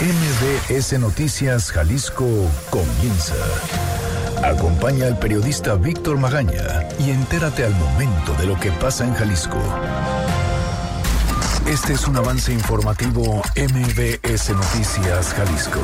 MBS Noticias Jalisco comienza. Acompaña al periodista Víctor Magaña y entérate al momento de lo que pasa en Jalisco. Este es un avance informativo MBS Noticias Jalisco.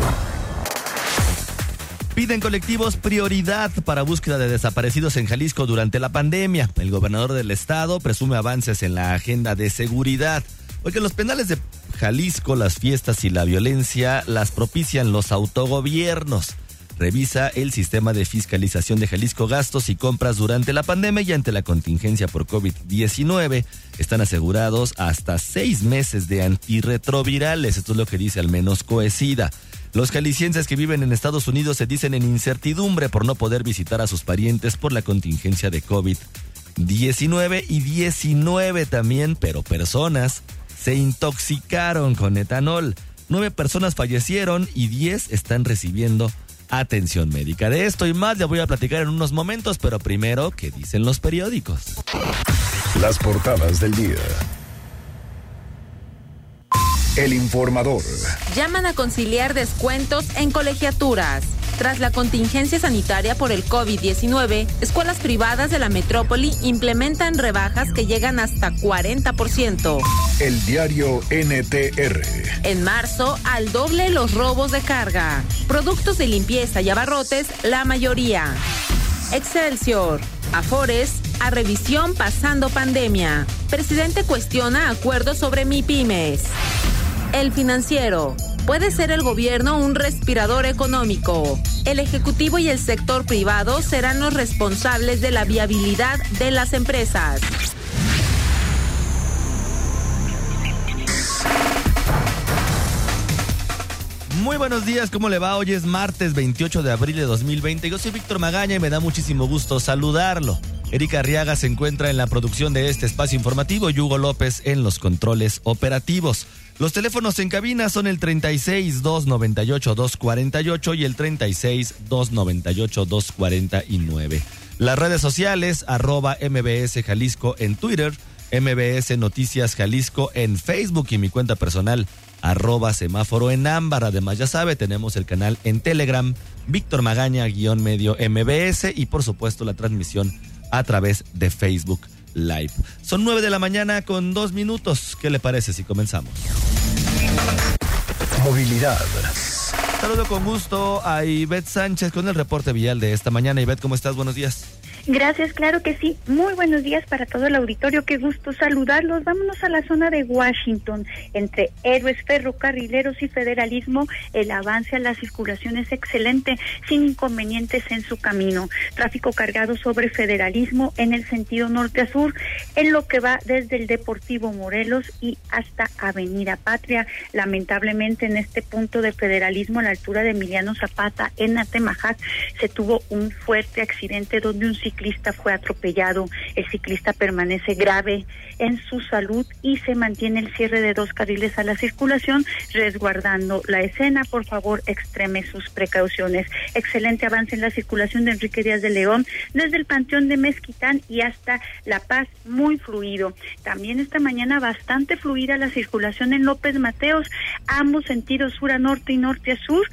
Piden colectivos prioridad para búsqueda de desaparecidos en Jalisco durante la pandemia. El gobernador del estado presume avances en la agenda de seguridad. Porque los penales de Jalisco, las fiestas y la violencia las propician los autogobiernos. Revisa el sistema de fiscalización de Jalisco gastos y compras durante la pandemia y ante la contingencia por COVID-19. Están asegurados hasta seis meses de antirretrovirales. Esto es lo que dice al menos Coesida. Los jaliscienses que viven en Estados Unidos se dicen en incertidumbre por no poder visitar a sus parientes por la contingencia de COVID-19 y 19 también, pero personas se intoxicaron con etanol. Nueve personas fallecieron y diez están recibiendo atención médica. De esto y más ya voy a platicar en unos momentos, pero primero, ¿qué dicen los periódicos? Las portadas del día. El informador. Llaman a conciliar descuentos en colegiaturas. Tras la contingencia sanitaria por el COVID-19, escuelas privadas de la metrópoli implementan rebajas que llegan hasta 40%. El diario NTR. En marzo, al doble los robos de carga. Productos de limpieza y abarrotes, la mayoría. Excelsior. Afores, a revisión pasando pandemia. Presidente cuestiona acuerdos sobre MIPIMES. El financiero. Puede ser el gobierno un respirador económico. El Ejecutivo y el sector privado serán los responsables de la viabilidad de las empresas. Muy buenos días, ¿cómo le va? Hoy es martes 28 de abril de 2020. Yo soy Víctor Magaña y me da muchísimo gusto saludarlo. Erika Arriaga se encuentra en la producción de este espacio informativo y Hugo López en los controles operativos. Los teléfonos en cabina son el 36 298 248 y el 36 298 249. Las redes sociales, arroba MBS Jalisco en Twitter, MBS Noticias Jalisco en Facebook y mi cuenta personal, arroba semáforo en ámbar. Además, ya sabe, tenemos el canal en Telegram, Víctor Magaña, guion medio MBS y por supuesto la transmisión a través de Facebook Live. Son nueve de la mañana con dos minutos. ¿Qué le parece si comenzamos? Movilidad. Saludo con gusto a Ivette Sánchez con el reporte vial de esta mañana. Ivette, ¿cómo estás? Buenos días. Gracias, claro que sí. Muy buenos días para todo el auditorio. Qué gusto saludarlos. Vámonos a la zona de Washington. Entre héroes ferrocarrileros y federalismo, el avance a la circulación es excelente, sin inconvenientes en su camino. Tráfico cargado sobre federalismo en el sentido norte a sur, en lo que va desde el Deportivo Morelos y hasta Avenida Patria. Lamentablemente, en este punto de federalismo, la altura de Emiliano Zapata, en Atemajac, se tuvo un fuerte accidente donde un ciclista fue atropellado. El ciclista permanece grave en su salud y se mantiene el cierre de dos carriles a la circulación, resguardando la escena. Por favor, extreme sus precauciones. Excelente avance en la circulación de Enrique Díaz de León desde el Panteón de Mezquitán y hasta La Paz, muy fluido. También esta mañana bastante fluida la circulación en López Mateos, ambos sentidos sur a norte y norte a sur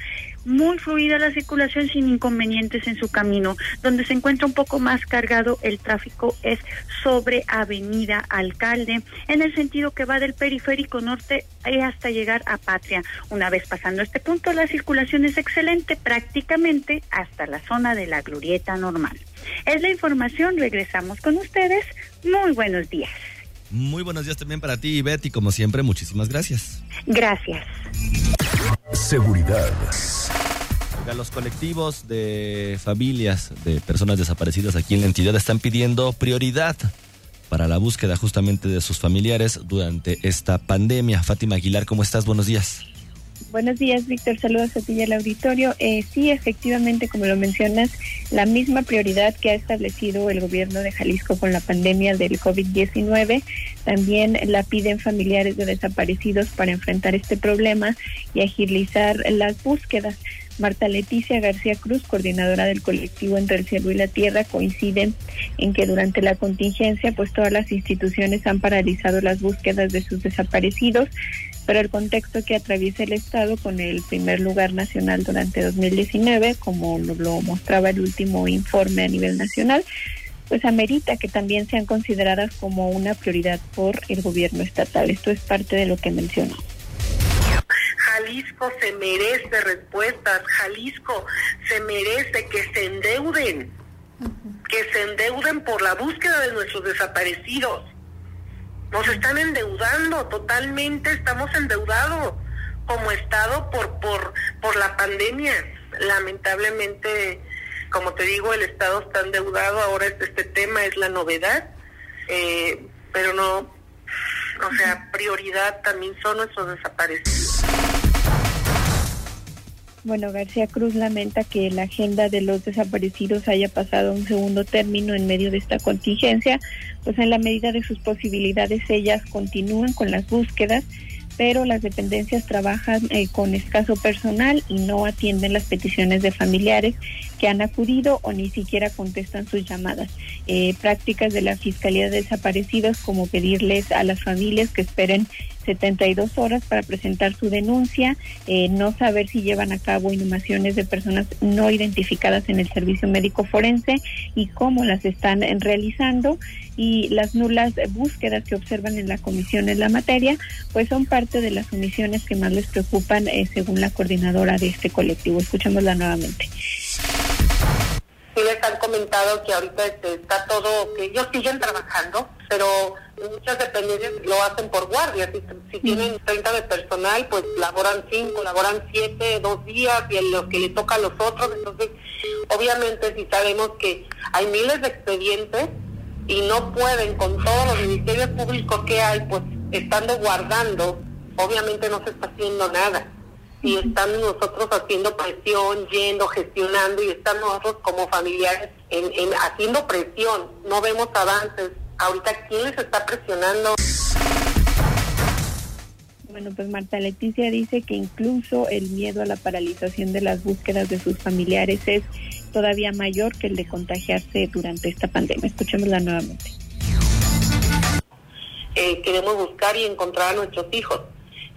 muy fluida la circulación sin inconvenientes en su camino. Donde se encuentra un poco más cargado el tráfico es sobre Avenida Alcalde, en el sentido que va del periférico norte hasta llegar a Patria. Una vez pasando este punto, la circulación es excelente prácticamente hasta la zona de la glorieta normal. Es la información, regresamos con ustedes. Muy buenos días. Muy buenos días también para ti, Betty. Como siempre, muchísimas gracias. Gracias. Seguridad. Los colectivos de familias de personas desaparecidas aquí en la entidad están pidiendo prioridad para la búsqueda justamente de sus familiares durante esta pandemia. Fátima Aguilar, ¿cómo estás? Buenos días. Buenos días, Víctor. Saludos a ti y al auditorio. Eh, sí, efectivamente, como lo mencionas, la misma prioridad que ha establecido el gobierno de Jalisco con la pandemia del COVID-19, también la piden familiares de desaparecidos para enfrentar este problema y agilizar las búsquedas. Marta Leticia García Cruz, coordinadora del colectivo Entre el Cielo y la Tierra, coinciden en que durante la contingencia, pues todas las instituciones han paralizado las búsquedas de sus desaparecidos. Pero el contexto que atraviesa el Estado con el primer lugar nacional durante 2019, como lo mostraba el último informe a nivel nacional, pues amerita que también sean consideradas como una prioridad por el gobierno estatal. Esto es parte de lo que mencionó. Jalisco se merece respuestas, Jalisco se merece que se endeuden, que se endeuden por la búsqueda de nuestros desaparecidos. Nos están endeudando totalmente, estamos endeudados como Estado por, por, por la pandemia. Lamentablemente como te digo, el Estado está endeudado, ahora este, tema es la novedad, eh, pero no, o sea, prioridad también son nuestros desaparecidos. Bueno, García Cruz lamenta que la agenda de los desaparecidos haya pasado un segundo término en medio de esta contingencia, pues en la medida de sus posibilidades ellas continúan con las búsquedas pero las dependencias trabajan eh, con escaso personal y no atienden las peticiones de familiares que han acudido o ni siquiera contestan sus llamadas. Eh, prácticas de la Fiscalía de Desaparecidos como pedirles a las familias que esperen 72 horas para presentar su denuncia, eh, no saber si llevan a cabo inhumaciones de personas no identificadas en el servicio médico forense y cómo las están realizando y las nulas búsquedas que observan en la comisión en la materia, pues son parte de las omisiones que más les preocupan eh, según la coordinadora de este colectivo. Escuchémosla nuevamente sí les han comentado que ahorita este, está todo, que ellos siguen trabajando, pero muchas dependencias lo hacen por guardia. Si, tienen 30 de personal, pues laboran 5, laboran 7, dos días y en los que le toca a los otros. Entonces, obviamente, si sabemos que hay miles de expedientes y no pueden con todos los ministerios públicos que hay, pues estando guardando, obviamente no se está haciendo nada y están nosotros haciendo presión, yendo, gestionando y están nosotros como familiares en, haciendo presión. No vemos avances. Ahorita, ¿quién les está presionando? Bueno, pues Marta Leticia dice que incluso el miedo a la paralización de las búsquedas de sus familiares es todavía mayor que el de contagiarse durante esta pandemia. Escuchémosla nuevamente. Eh, queremos buscar y encontrar a nuestros hijos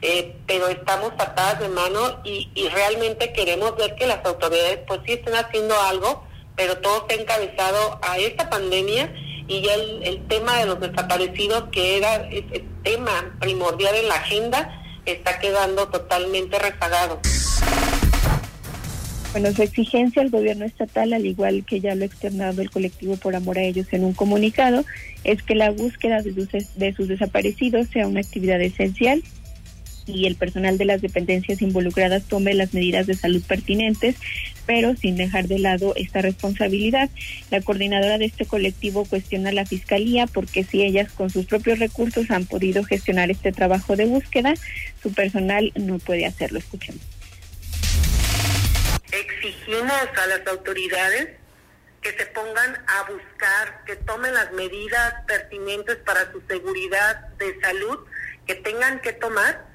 eh, pero estamos atadas de mano y, realmente queremos ver que las autoridades pues sí estén haciendo algo, pero todo está encabezado a esta pandemia y ya el, tema de los desaparecidos, que era ese tema primordial en la agenda, está quedando totalmente rezagado. Bueno, su exigencia al gobierno estatal, al igual que ya lo ha externado el colectivo por amor a ellos en un comunicado, es que la búsqueda de de sus desaparecidos sea una actividad esencial y el personal de las dependencias involucradas tome las medidas de salud pertinentes, pero sin dejar de lado esta responsabilidad. La coordinadora de este colectivo cuestiona a la Fiscalía porque si ellas con sus propios recursos han podido gestionar este trabajo de búsqueda, su personal no puede hacerlo. Escuchemos. Exigimos a las autoridades que se pongan a buscar, que tomen las medidas pertinentes para su seguridad de salud que tengan que tomar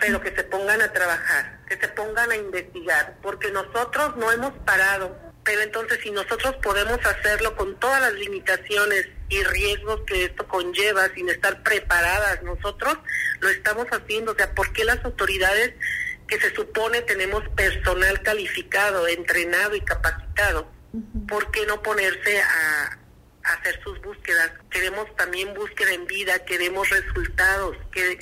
pero que se pongan a trabajar, que se pongan a investigar, porque nosotros no hemos parado, pero entonces si nosotros podemos hacerlo con todas las limitaciones y riesgos que esto conlleva sin estar preparadas nosotros, lo estamos haciendo, o sea, ¿por qué las autoridades que se supone tenemos personal calificado, entrenado y capacitado, ¿por qué no ponerse a, hacer sus búsquedas? Queremos también búsqueda en vida, queremos resultados, que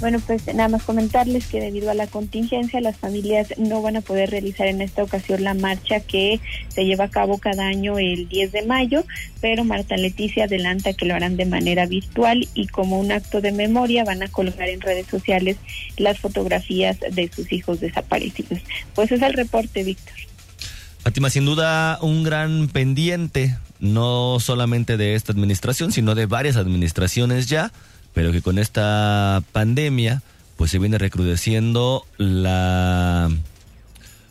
bueno, pues nada más comentarles que debido a la contingencia las familias no van a poder realizar en esta ocasión la marcha que se lleva a cabo cada año el 10 de mayo, pero Marta Leticia adelanta que lo harán de manera virtual y como un acto de memoria van a colgar en redes sociales las fotografías de sus hijos desaparecidos. Pues es el reporte, Víctor. Fátima, sin duda un gran pendiente, no solamente de esta administración, sino de varias administraciones ya pero que con esta pandemia pues se viene recrudeciendo la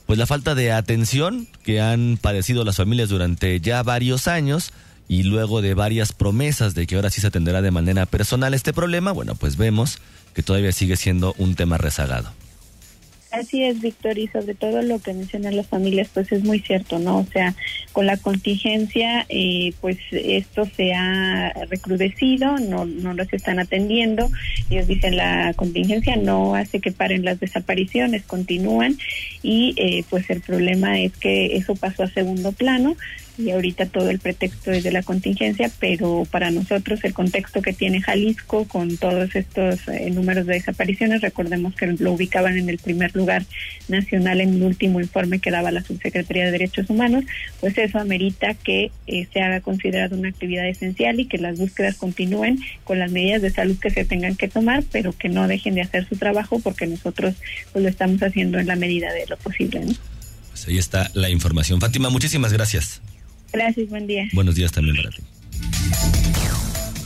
pues la falta de atención que han padecido las familias durante ya varios años y luego de varias promesas de que ahora sí se atenderá de manera personal este problema, bueno, pues vemos que todavía sigue siendo un tema rezagado. Así es, Víctor, y sobre todo lo que mencionan las familias, pues es muy cierto, ¿no? O sea, con la contingencia, eh, pues esto se ha recrudecido, no, no los están atendiendo. Ellos dicen la contingencia no hace que paren las desapariciones, continúan, y eh, pues el problema es que eso pasó a segundo plano y ahorita todo el pretexto es de la contingencia, pero para nosotros el contexto que tiene Jalisco con todos estos eh, números de desapariciones, recordemos que lo ubicaban en el primer lugar nacional en el último informe que daba la Subsecretaría de Derechos Humanos, pues eso amerita que eh, se haga considerado una actividad esencial y que las búsquedas continúen con las medidas de salud que se tengan que tomar, pero que no dejen de hacer su trabajo porque nosotros pues, lo estamos haciendo en la medida de lo posible. Pues ahí está la información. Fátima, muchísimas gracias. Gracias, buen día. Buenos días también para ti.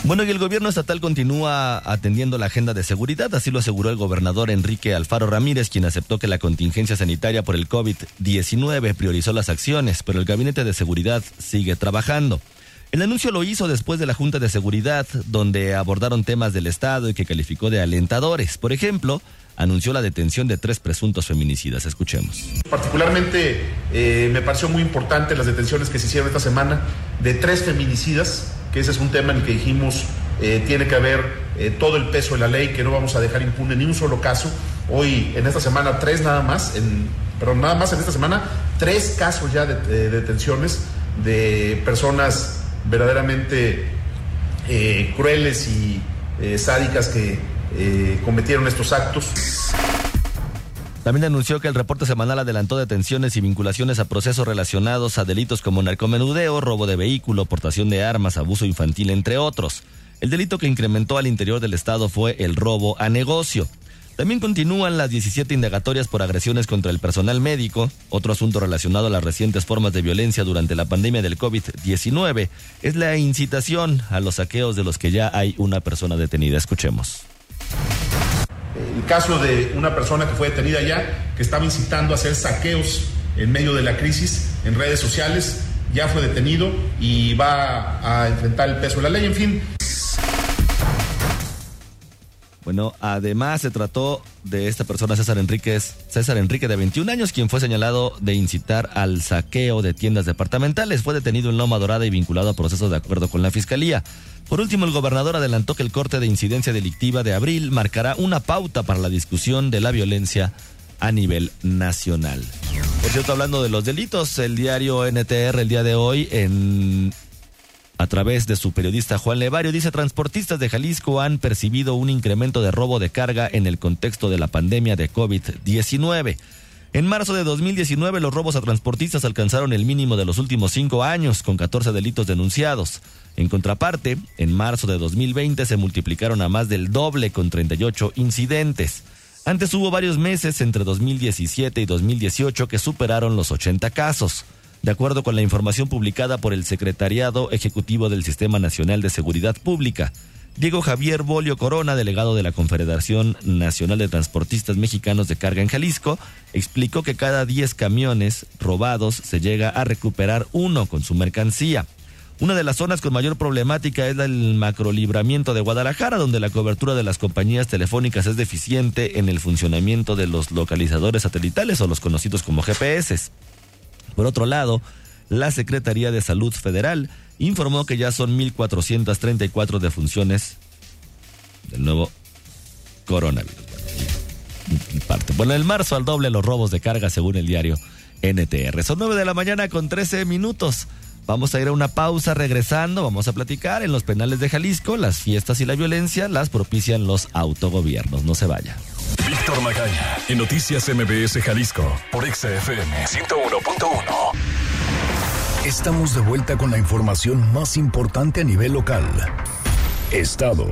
Bueno, y el gobierno estatal continúa atendiendo la agenda de seguridad, así lo aseguró el gobernador Enrique Alfaro Ramírez, quien aceptó que la contingencia sanitaria por el COVID-19 priorizó las acciones, pero el gabinete de seguridad sigue trabajando. El anuncio lo hizo después de la Junta de Seguridad, donde abordaron temas del Estado y que calificó de alentadores. Por ejemplo, anunció la detención de tres presuntos feminicidas. Escuchemos. Particularmente eh, me pareció muy importante las detenciones que se hicieron esta semana de tres feminicidas, que ese es un tema en el que dijimos eh, tiene que haber eh, todo el peso de la ley, que no vamos a dejar impune ni un solo caso. Hoy, en esta semana, tres nada más, en, perdón, nada más en esta semana, tres casos ya de, de detenciones de personas verdaderamente crueles y sádicas que eh, cometieron estos actos. También anunció que el reporte semanal adelantó detenciones y vinculaciones a procesos relacionados a delitos como narcomenudeo, robo de vehículo, portación de armas, abuso infantil, entre otros. El delito que incrementó al interior del Estado fue el robo a negocio. También continúan las 17 indagatorias por agresiones contra el personal médico. Otro asunto relacionado a las recientes formas de violencia durante la pandemia del COVID-19 es la incitación a los saqueos de los que ya hay una persona detenida. Escuchemos. El caso de una persona que fue detenida ya, que estaba incitando a hacer saqueos en medio de la crisis en redes sociales, ya fue detenido y va a enfrentar el peso de la ley. En fin, bueno, además se trató de esta persona, César Enríquez, César Enrique de 21 años, quien fue señalado de incitar al saqueo de tiendas departamentales. Fue detenido en Loma Dorada y vinculado a procesos de acuerdo con la Fiscalía. Por último, el gobernador adelantó que el corte de incidencia delictiva de abril marcará una pauta para la discusión de la violencia a nivel nacional. Por cierto, hablando de los delitos, el diario NTR el día de hoy en a través de su periodista Juan Levario, dice, transportistas de Jalisco han percibido un incremento de robo de carga en el contexto de la pandemia de COVID-19. En marzo de 2019 los robos a transportistas alcanzaron el mínimo de los últimos cinco años, con 14 delitos denunciados. En contraparte, en marzo de 2020 se multiplicaron a más del doble con 38 incidentes. Antes hubo varios meses entre 2017 y 2018 que superaron los 80 casos. De acuerdo con la información publicada por el Secretariado Ejecutivo del Sistema Nacional de Seguridad Pública, Diego Javier Bolio Corona, delegado de la Confederación Nacional de Transportistas Mexicanos de Carga en Jalisco, explicó que cada 10 camiones robados se llega a recuperar uno con su mercancía. Una de las zonas con mayor problemática es el macrolibramiento de Guadalajara, donde la cobertura de las compañías telefónicas es deficiente en el funcionamiento de los localizadores satelitales o los conocidos como GPS. Por otro lado, la Secretaría de Salud Federal informó que ya son 1.434 defunciones del nuevo coronavirus. Parte. Bueno, el marzo al doble los robos de carga según el diario NTR. Son 9 de la mañana con 13 minutos. Vamos a ir a una pausa regresando, vamos a platicar en los penales de Jalisco, las fiestas y la violencia las propician los autogobiernos, no se vaya. Víctor Magaña, en Noticias MBS Jalisco, por XFM 101.1. Estamos de vuelta con la información más importante a nivel local. Estado.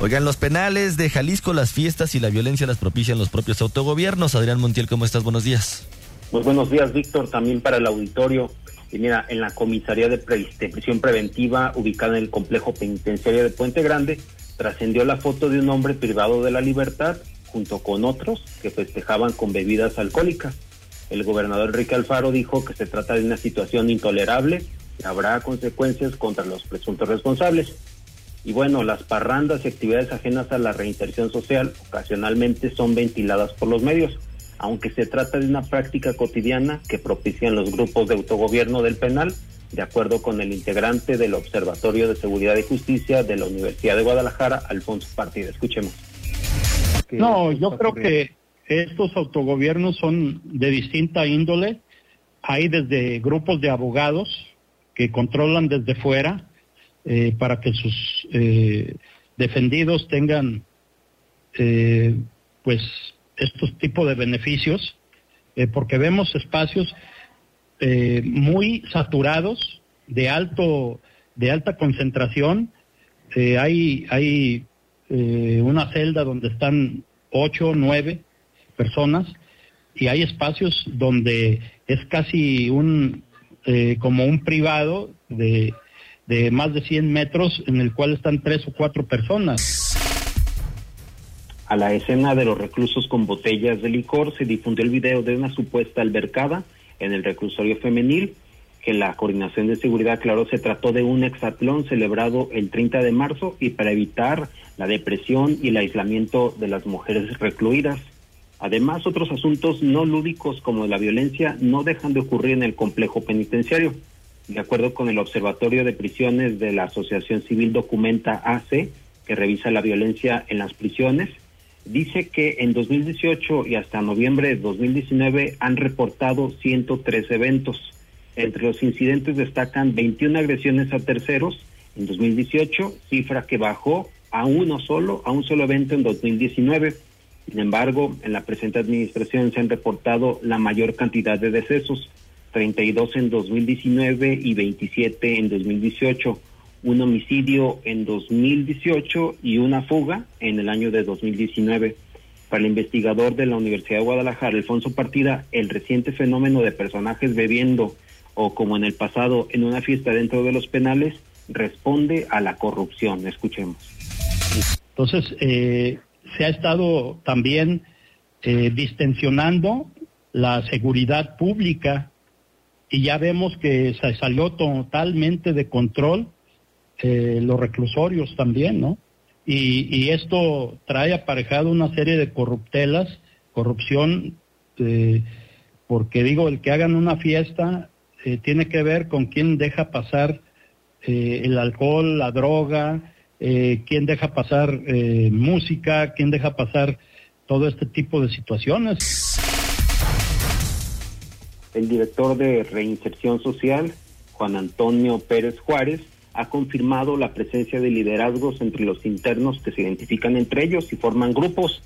Oigan, los penales de Jalisco, las fiestas y la violencia las propician los propios autogobiernos. Adrián Montiel, ¿cómo estás? Buenos días. Pues buenos días, Víctor, también para el auditorio. Y mira, en la comisaría de, prisión preventiva ubicada en el complejo penitenciario de Puente Grande, trascendió la foto de un hombre privado de la libertad junto con otros que festejaban con bebidas alcohólicas. El gobernador Enrique Alfaro dijo que se trata de una situación intolerable y habrá consecuencias contra los presuntos responsables. Y bueno, las parrandas y actividades ajenas a la reinserción social ocasionalmente son ventiladas por los medios, aunque se trata de una práctica cotidiana que propician los grupos de autogobierno del penal, de acuerdo con el integrante del Observatorio de Seguridad y Justicia de la Universidad de Guadalajara, Alfonso Partida. Escuchemos. No, yo creo que estos autogobiernos son de distinta índole. Hay desde grupos de abogados que controlan desde fuera eh, para que sus eh, defendidos tengan eh, pues estos tipos de beneficios, porque vemos espacios muy saturados de alto de alta concentración. hay hay una celda donde están ocho, nueve personas y hay espacios donde es casi un como un privado de de más de 100 metros en el cual están tres o cuatro personas. A la escena de los reclusos con botellas de licor se difundió el video de una supuesta albercada en el reclusorio femenil que la Coordinación de Seguridad claro se trató de un exatlón celebrado el 30 de marzo y para evitar la depresión y el aislamiento de las mujeres recluidas. Además, otros asuntos no lúdicos como la violencia no dejan de ocurrir en el complejo penitenciario de acuerdo con el Observatorio de Prisiones de la Asociación Civil Documenta AC, que revisa la violencia en las prisiones, dice que en 2018 y hasta noviembre de 2019 han reportado 103 eventos. Entre los incidentes destacan 21 agresiones a terceros en 2018, cifra que bajó a uno solo, a un solo evento en 2019. Sin embargo, en la presente administración se han reportado la mayor cantidad de decesos, 32 en 2019 y 27 en 2018, un homicidio en 2018 y una fuga en el año de 2019. Para el investigador de la Universidad de Guadalajara, Alfonso Partida, el reciente fenómeno de personajes bebiendo o como en el pasado en una fiesta dentro de los penales responde a la corrupción. Escuchemos. Entonces, eh, se ha estado también eh, distensionando la seguridad pública y ya vemos que se salió totalmente de control eh, los reclusorios también, ¿no? Y, esto trae aparejado una serie de corruptelas, corrupción, eh, porque digo, el que hagan una fiesta eh, tiene que ver con quién deja pasar el alcohol, la droga, quién deja pasar música, quién deja pasar todo este tipo de situaciones. El director de Reinserción Social, Juan Antonio Pérez Juárez, ha confirmado la presencia de liderazgos entre los internos que se identifican entre ellos y forman grupos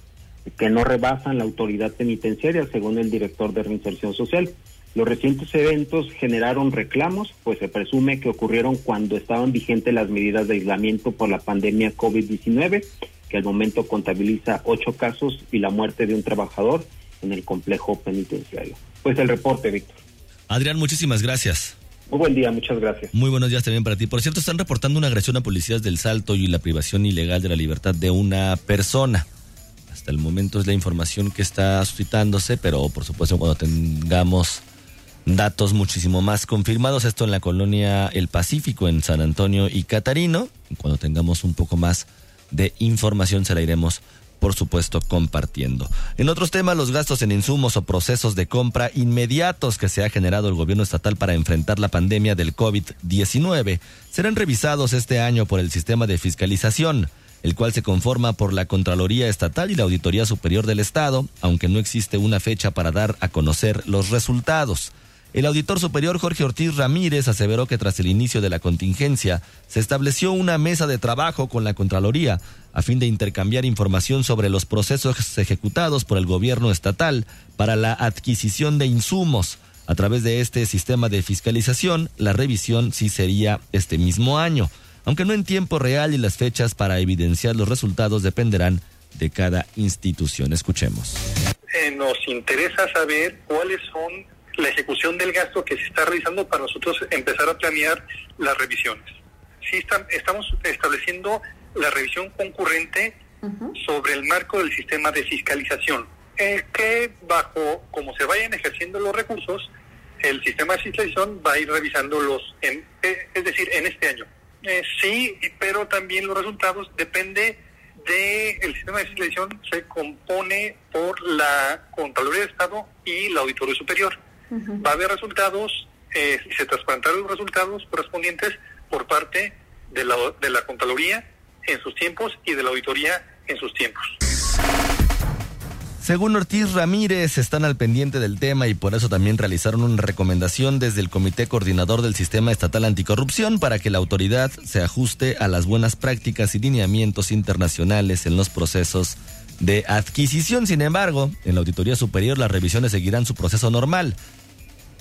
que no rebasan la autoridad penitenciaria, según el director de Reinserción Social. Los recientes eventos generaron reclamos, pues se presume que ocurrieron cuando estaban vigentes las medidas de aislamiento por la pandemia COVID-19, que al momento contabiliza ocho casos y la muerte de un trabajador en el complejo penitenciario. Pues el reporte, Víctor. Adrián, muchísimas gracias. Muy buen día, muchas gracias. Muy buenos días también para ti. Por cierto, están reportando una agresión a policías del Salto y la privación ilegal de la libertad de una persona. Hasta el momento es la información que está suscitándose, pero por supuesto cuando tengamos datos muchísimo más confirmados, esto en la colonia El Pacífico, en San Antonio y Catarino, cuando tengamos un poco más de información se la iremos por supuesto, compartiendo. En otros temas, los gastos en insumos o procesos de compra inmediatos que se ha generado el gobierno estatal para enfrentar la pandemia del COVID-19 serán revisados este año por el sistema de fiscalización, el cual se conforma por la Contraloría Estatal y la Auditoría Superior del Estado, aunque no existe una fecha para dar a conocer los resultados. El auditor superior Jorge Ortiz Ramírez aseveró que tras el inicio de la contingencia se estableció una mesa de trabajo con la Contraloría a fin de intercambiar información sobre los procesos ejecutados por el gobierno estatal para la adquisición de insumos. A través de este sistema de fiscalización, la revisión sí sería este mismo año, aunque no en tiempo real y las fechas para evidenciar los resultados dependerán de cada institución. Escuchemos. Eh, nos interesa saber cuáles son la ejecución del gasto que se está realizando para nosotros empezar a planear las revisiones. Sí estamos estableciendo la revisión concurrente sobre el marco del sistema de fiscalización, eh, que bajo como se vayan ejerciendo los recursos, el sistema de fiscalización va a ir revisándolos, en, eh, es decir, en este año. Eh, sí, pero también los resultados depende de el sistema de selección se compone por la Contraloría de Estado y la Auditoría Superior. Va a haber resultados eh, y se transparentarán los resultados correspondientes por parte de la, de la Contraloría en sus tiempos y de la Auditoría en sus tiempos. Según Ortiz Ramírez, están al pendiente del tema y por eso también realizaron una recomendación desde el Comité Coordinador del Sistema Estatal Anticorrupción para que la autoridad se ajuste a las buenas prácticas y lineamientos internacionales en los procesos de adquisición. Sin embargo, en la Auditoría Superior las revisiones seguirán su proceso normal.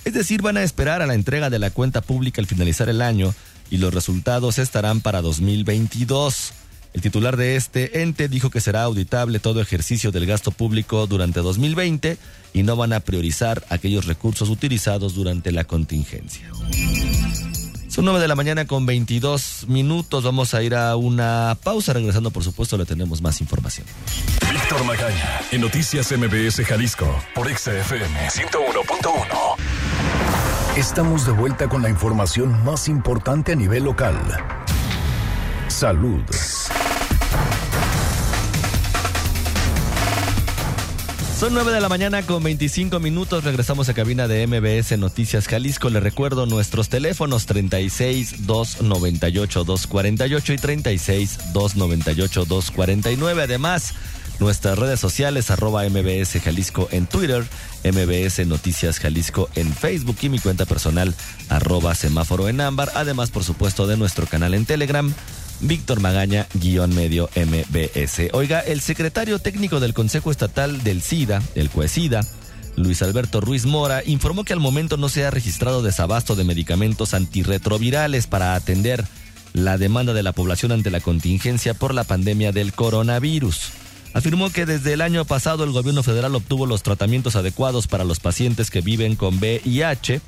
Es decir, van a esperar a la entrega de la cuenta pública al finalizar el año y los resultados estarán para 2022. El titular de este ente dijo que será auditable todo ejercicio del gasto público durante 2020 y no van a priorizar aquellos recursos utilizados durante la contingencia. Son 9 de la mañana con 22 minutos. Vamos a ir a una pausa. Regresando, por supuesto, le tenemos más información. Víctor Magaña, en Noticias MBS Jalisco, por XFM 101.1. Estamos de vuelta con la información más importante a nivel local. Salud. Son 9 de la mañana con 25 minutos. Regresamos a cabina de MBS Noticias Jalisco. Le recuerdo nuestros teléfonos 36 298 248 y 36 298 249. Además, nuestras redes sociales arroba MBS Jalisco en Twitter, MBS Noticias Jalisco en Facebook y mi cuenta personal arroba semáforo en ámbar. Además, por supuesto, de nuestro canal en Telegram Víctor Magaña, guion medio MBS. Oiga, el secretario técnico del Consejo Estatal del SIDA, el CUESIDA, Luis Alberto Ruiz Mora, informó que al momento no se ha registrado desabasto de medicamentos antirretrovirales para atender la demanda de la población ante la contingencia por la pandemia del coronavirus. Afirmó que desde el año pasado el gobierno federal obtuvo los tratamientos adecuados para los pacientes que viven con VIH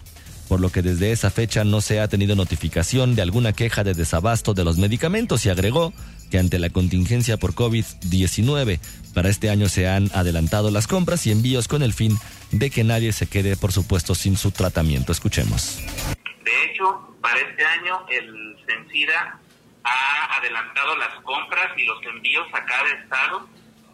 por lo que desde esa fecha no se ha tenido notificación de alguna queja de desabasto de los medicamentos y agregó que ante la contingencia por COVID-19 para este año se han adelantado las compras y envíos con el fin de que nadie se quede, por supuesto, sin su tratamiento. Escuchemos. De hecho, para este año el CENSIDA ha adelantado las compras y los envíos a cada estado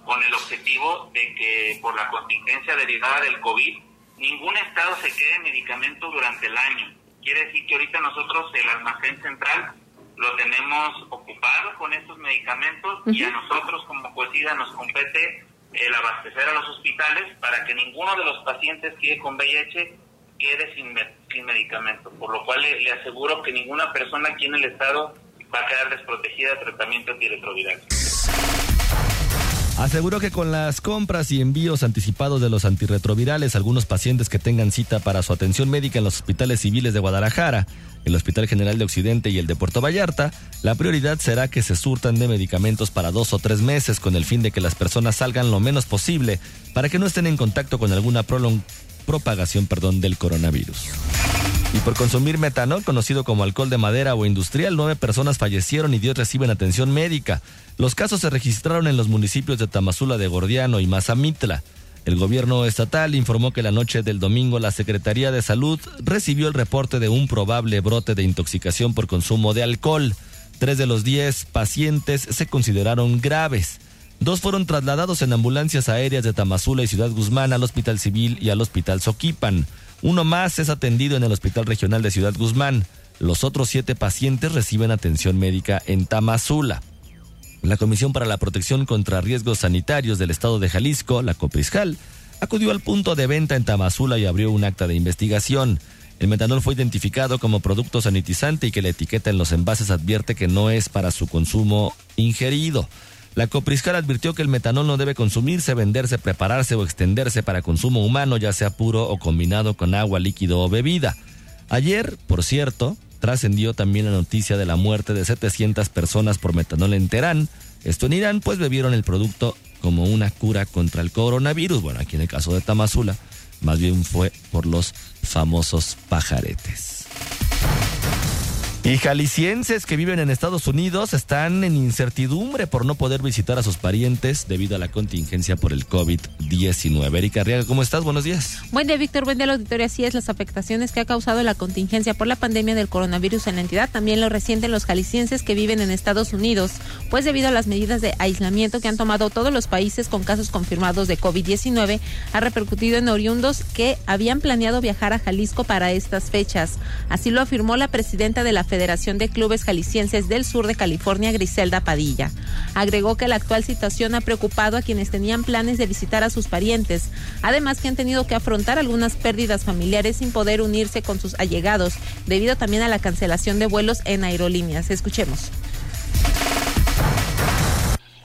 con el objetivo de que por la contingencia derivada del COVID ningún estado se quede en medicamento durante el año. Quiere decir que ahorita nosotros el almacén central lo tenemos ocupado con estos medicamentos y a nosotros como Coesida nos compete el abastecer a los hospitales para que ninguno de los pacientes que con VIH quede sin, sin medicamento, por lo cual le, aseguro que ninguna persona aquí en el estado va a quedar desprotegida de tratamiento antirretroviral. Aseguró que con las compras y envíos anticipados de los antirretrovirales, algunos pacientes que tengan cita para su atención médica en los hospitales civiles de Guadalajara, el Hospital General de Occidente y el de Puerto Vallarta, la prioridad será que se surtan de medicamentos para dos o tres meses con el fin de que las personas salgan lo menos posible para que no estén en contacto con alguna propagación perdón, del coronavirus. Y por consumir metanol, conocido como alcohol de madera o industrial, nueve personas fallecieron y diez reciben atención médica. Los casos se registraron en los municipios de Tamazula de Gordiano y Mazamitla. El gobierno estatal informó que la noche del domingo la Secretaría de Salud recibió el reporte de un probable brote de intoxicación por consumo de alcohol. Tres de los diez pacientes se consideraron graves. Dos fueron trasladados en ambulancias aéreas de Tamazula y Ciudad Guzmán al Hospital Civil y al Hospital Soquipan. Uno más es atendido en el Hospital Regional de Ciudad Guzmán. Los otros siete pacientes reciben atención médica en Tamazula. La Comisión para la Protección contra Riesgos Sanitarios del Estado de Jalisco, la COPRISJAL, acudió al punto de venta en Tamazula y abrió un acta de investigación. El metanol fue identificado como producto sanitizante y que la etiqueta en los envases advierte que no es para su consumo ingerido. La Copriscar advirtió que el metanol no debe consumirse, venderse, prepararse o extenderse para consumo humano, ya sea puro o combinado con agua, líquido o bebida. Ayer, por cierto, trascendió también la noticia de la muerte de 700 personas por metanol en Teherán. Esto en Irán, pues bebieron el producto como una cura contra el coronavirus. Bueno, aquí en el caso de Tamazula, más bien fue por los famosos pajaretes. Y jaliscienses que viven en Estados Unidos están en incertidumbre por no poder visitar a sus parientes debido a la contingencia por el COVID-19. Erika Arriaga, ¿cómo estás? Buenos días. Buen día, Víctor. Buen día, la auditoría. Así es, las afectaciones que ha causado la contingencia por la pandemia del coronavirus en la entidad también lo resienten los jaliscienses que viven en Estados Unidos, pues debido a las medidas de aislamiento que han tomado todos los países con casos confirmados de COVID-19, ha repercutido en oriundos que habían planeado viajar a Jalisco para estas fechas. Así lo afirmó la presidenta de la Federación de Clubes Jaliscienses del Sur de California, Griselda Padilla. Agregó que la actual situación ha preocupado a quienes tenían planes de visitar a sus parientes, además que han tenido que afrontar algunas pérdidas familiares sin poder unirse con sus allegados, debido también a la cancelación de vuelos en aerolíneas. Escuchemos.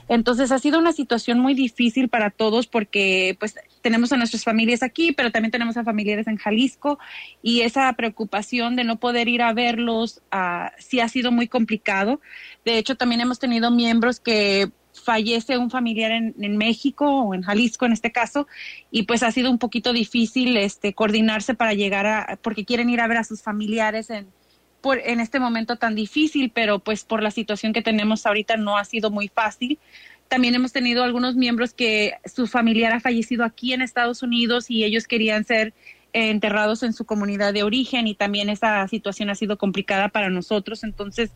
Entonces ha sido una situación muy difícil para todos porque pues tenemos a nuestras familias aquí, pero también tenemos a familiares en Jalisco y esa preocupación de no poder ir a verlos uh, sí ha sido muy complicado. De hecho, también hemos tenido miembros que fallece un familiar en, México o en Jalisco en este caso y pues ha sido un poquito difícil este coordinarse para llegar a porque quieren ir a ver a sus familiares en por, en este momento tan difícil, pero pues por la situación que tenemos ahorita no ha sido muy fácil. También hemos tenido algunos miembros que su familiar ha fallecido aquí en Estados Unidos y ellos querían ser eh, enterrados en su comunidad de origen y también esa situación ha sido complicada para nosotros. Entonces,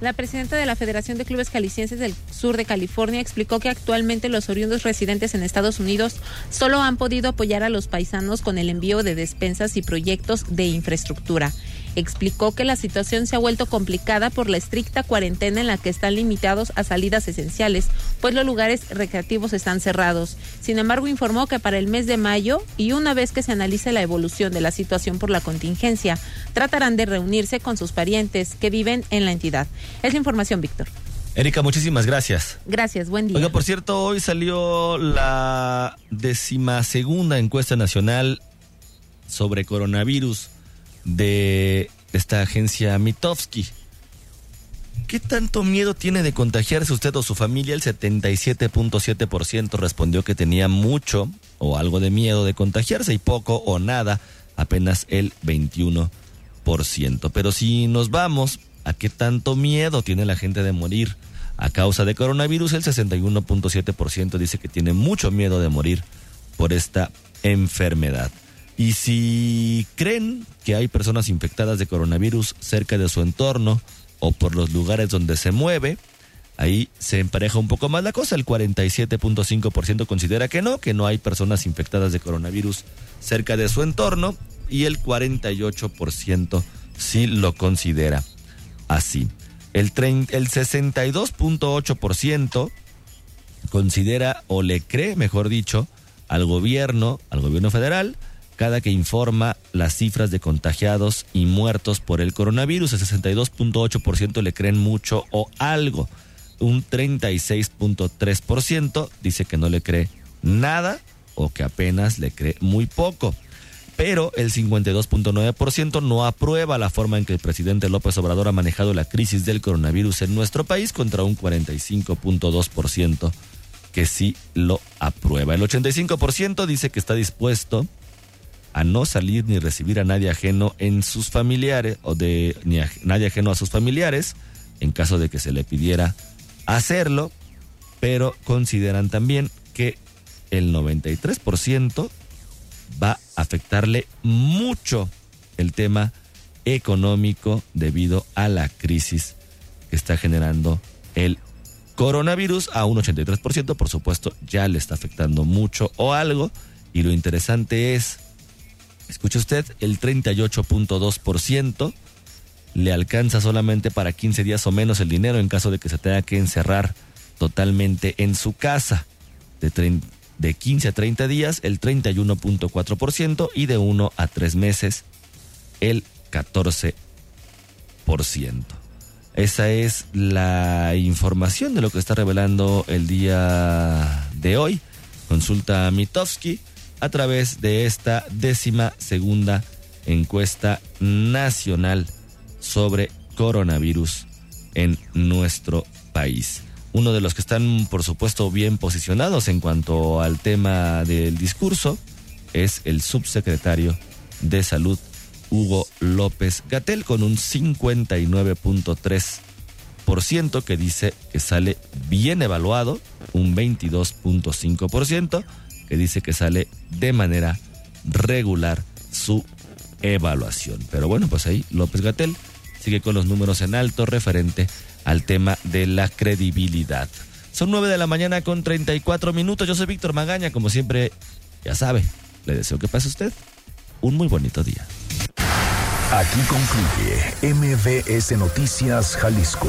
la presidenta de la Federación de Clubes Jaliscienses del Sur de California explicó que actualmente los oriundos residentes en Estados Unidos solo han podido apoyar a los paisanos con el envío de despensas y proyectos de infraestructura. Explicó que la situación se ha vuelto complicada por la estricta cuarentena en la que están limitados a salidas esenciales, pues los lugares recreativos están cerrados. Sin embargo, informó que para el mes de mayo y una vez que se analice la evolución de la situación por la contingencia, tratarán de reunirse con sus parientes que viven en la entidad. Es la información, Víctor. Erika, muchísimas gracias. Gracias, buen día. Oiga, por cierto, hoy salió la decimasegunda encuesta nacional sobre coronavirus de esta agencia Mitofsky. ¿Qué tanto miedo tiene de contagiarse usted o su familia? El 77.7% respondió que tenía mucho o algo de miedo de contagiarse y poco o nada, apenas el 21%. Pero si nos vamos a qué tanto miedo tiene la gente de morir a causa de coronavirus, el 61.7% dice que tiene mucho miedo de morir por esta enfermedad. Y si creen que hay personas infectadas de coronavirus cerca de su entorno o por los lugares donde se mueve, ahí se empareja un poco más la cosa. El 47.5% considera que no, que no hay personas infectadas de coronavirus cerca de su entorno y el 48% sí lo considera así. El, el 62.8% considera o le cree, mejor dicho, al gobierno, al gobierno federal, cada que informa las cifras de contagiados y muertos por el coronavirus. El 62.8% le creen mucho o algo. Un 36.3% dice que no le cree nada o que apenas le cree muy poco. Pero el 52.9% no aprueba la forma en que el presidente López Obrador ha manejado la crisis del coronavirus en nuestro país contra un 45.2% que sí lo aprueba. El 85% dice que está dispuesto a no salir ni recibir a nadie ajeno en sus familiares o de ni a, nadie ajeno a sus familiares en caso de que se le pidiera hacerlo, pero consideran también que el 93% va a afectarle mucho el tema económico debido a la crisis que está generando el coronavirus. A un 83%, por supuesto, ya le está afectando mucho o algo. Y lo interesante es escuche usted, el 38.2% le alcanza solamente para 15 días o menos el dinero en caso de que se tenga que encerrar totalmente en su casa. De, de 15 a 30 días, el 31.4% y de 1 a 3 meses, el 14%. Esa es la información de lo que está revelando el día de hoy. Consulta a Mitofsky a través de esta décima segunda encuesta nacional sobre coronavirus en nuestro país. Uno de los que están, por supuesto, bien posicionados en cuanto al tema del discurso es el subsecretario de Salud, Hugo López Gatel con un 59.3% que dice que sale bien evaluado, un 22.5% que dice que sale de manera regular su evaluación. Pero bueno, pues ahí López Gatel sigue con los números en alto referente al tema de la credibilidad. Son 9 de la mañana con 34 minutos. Yo soy Víctor Magaña, como siempre, ya sabe, le deseo que pase usted un muy bonito día. Aquí concluye MBS Noticias Jalisco.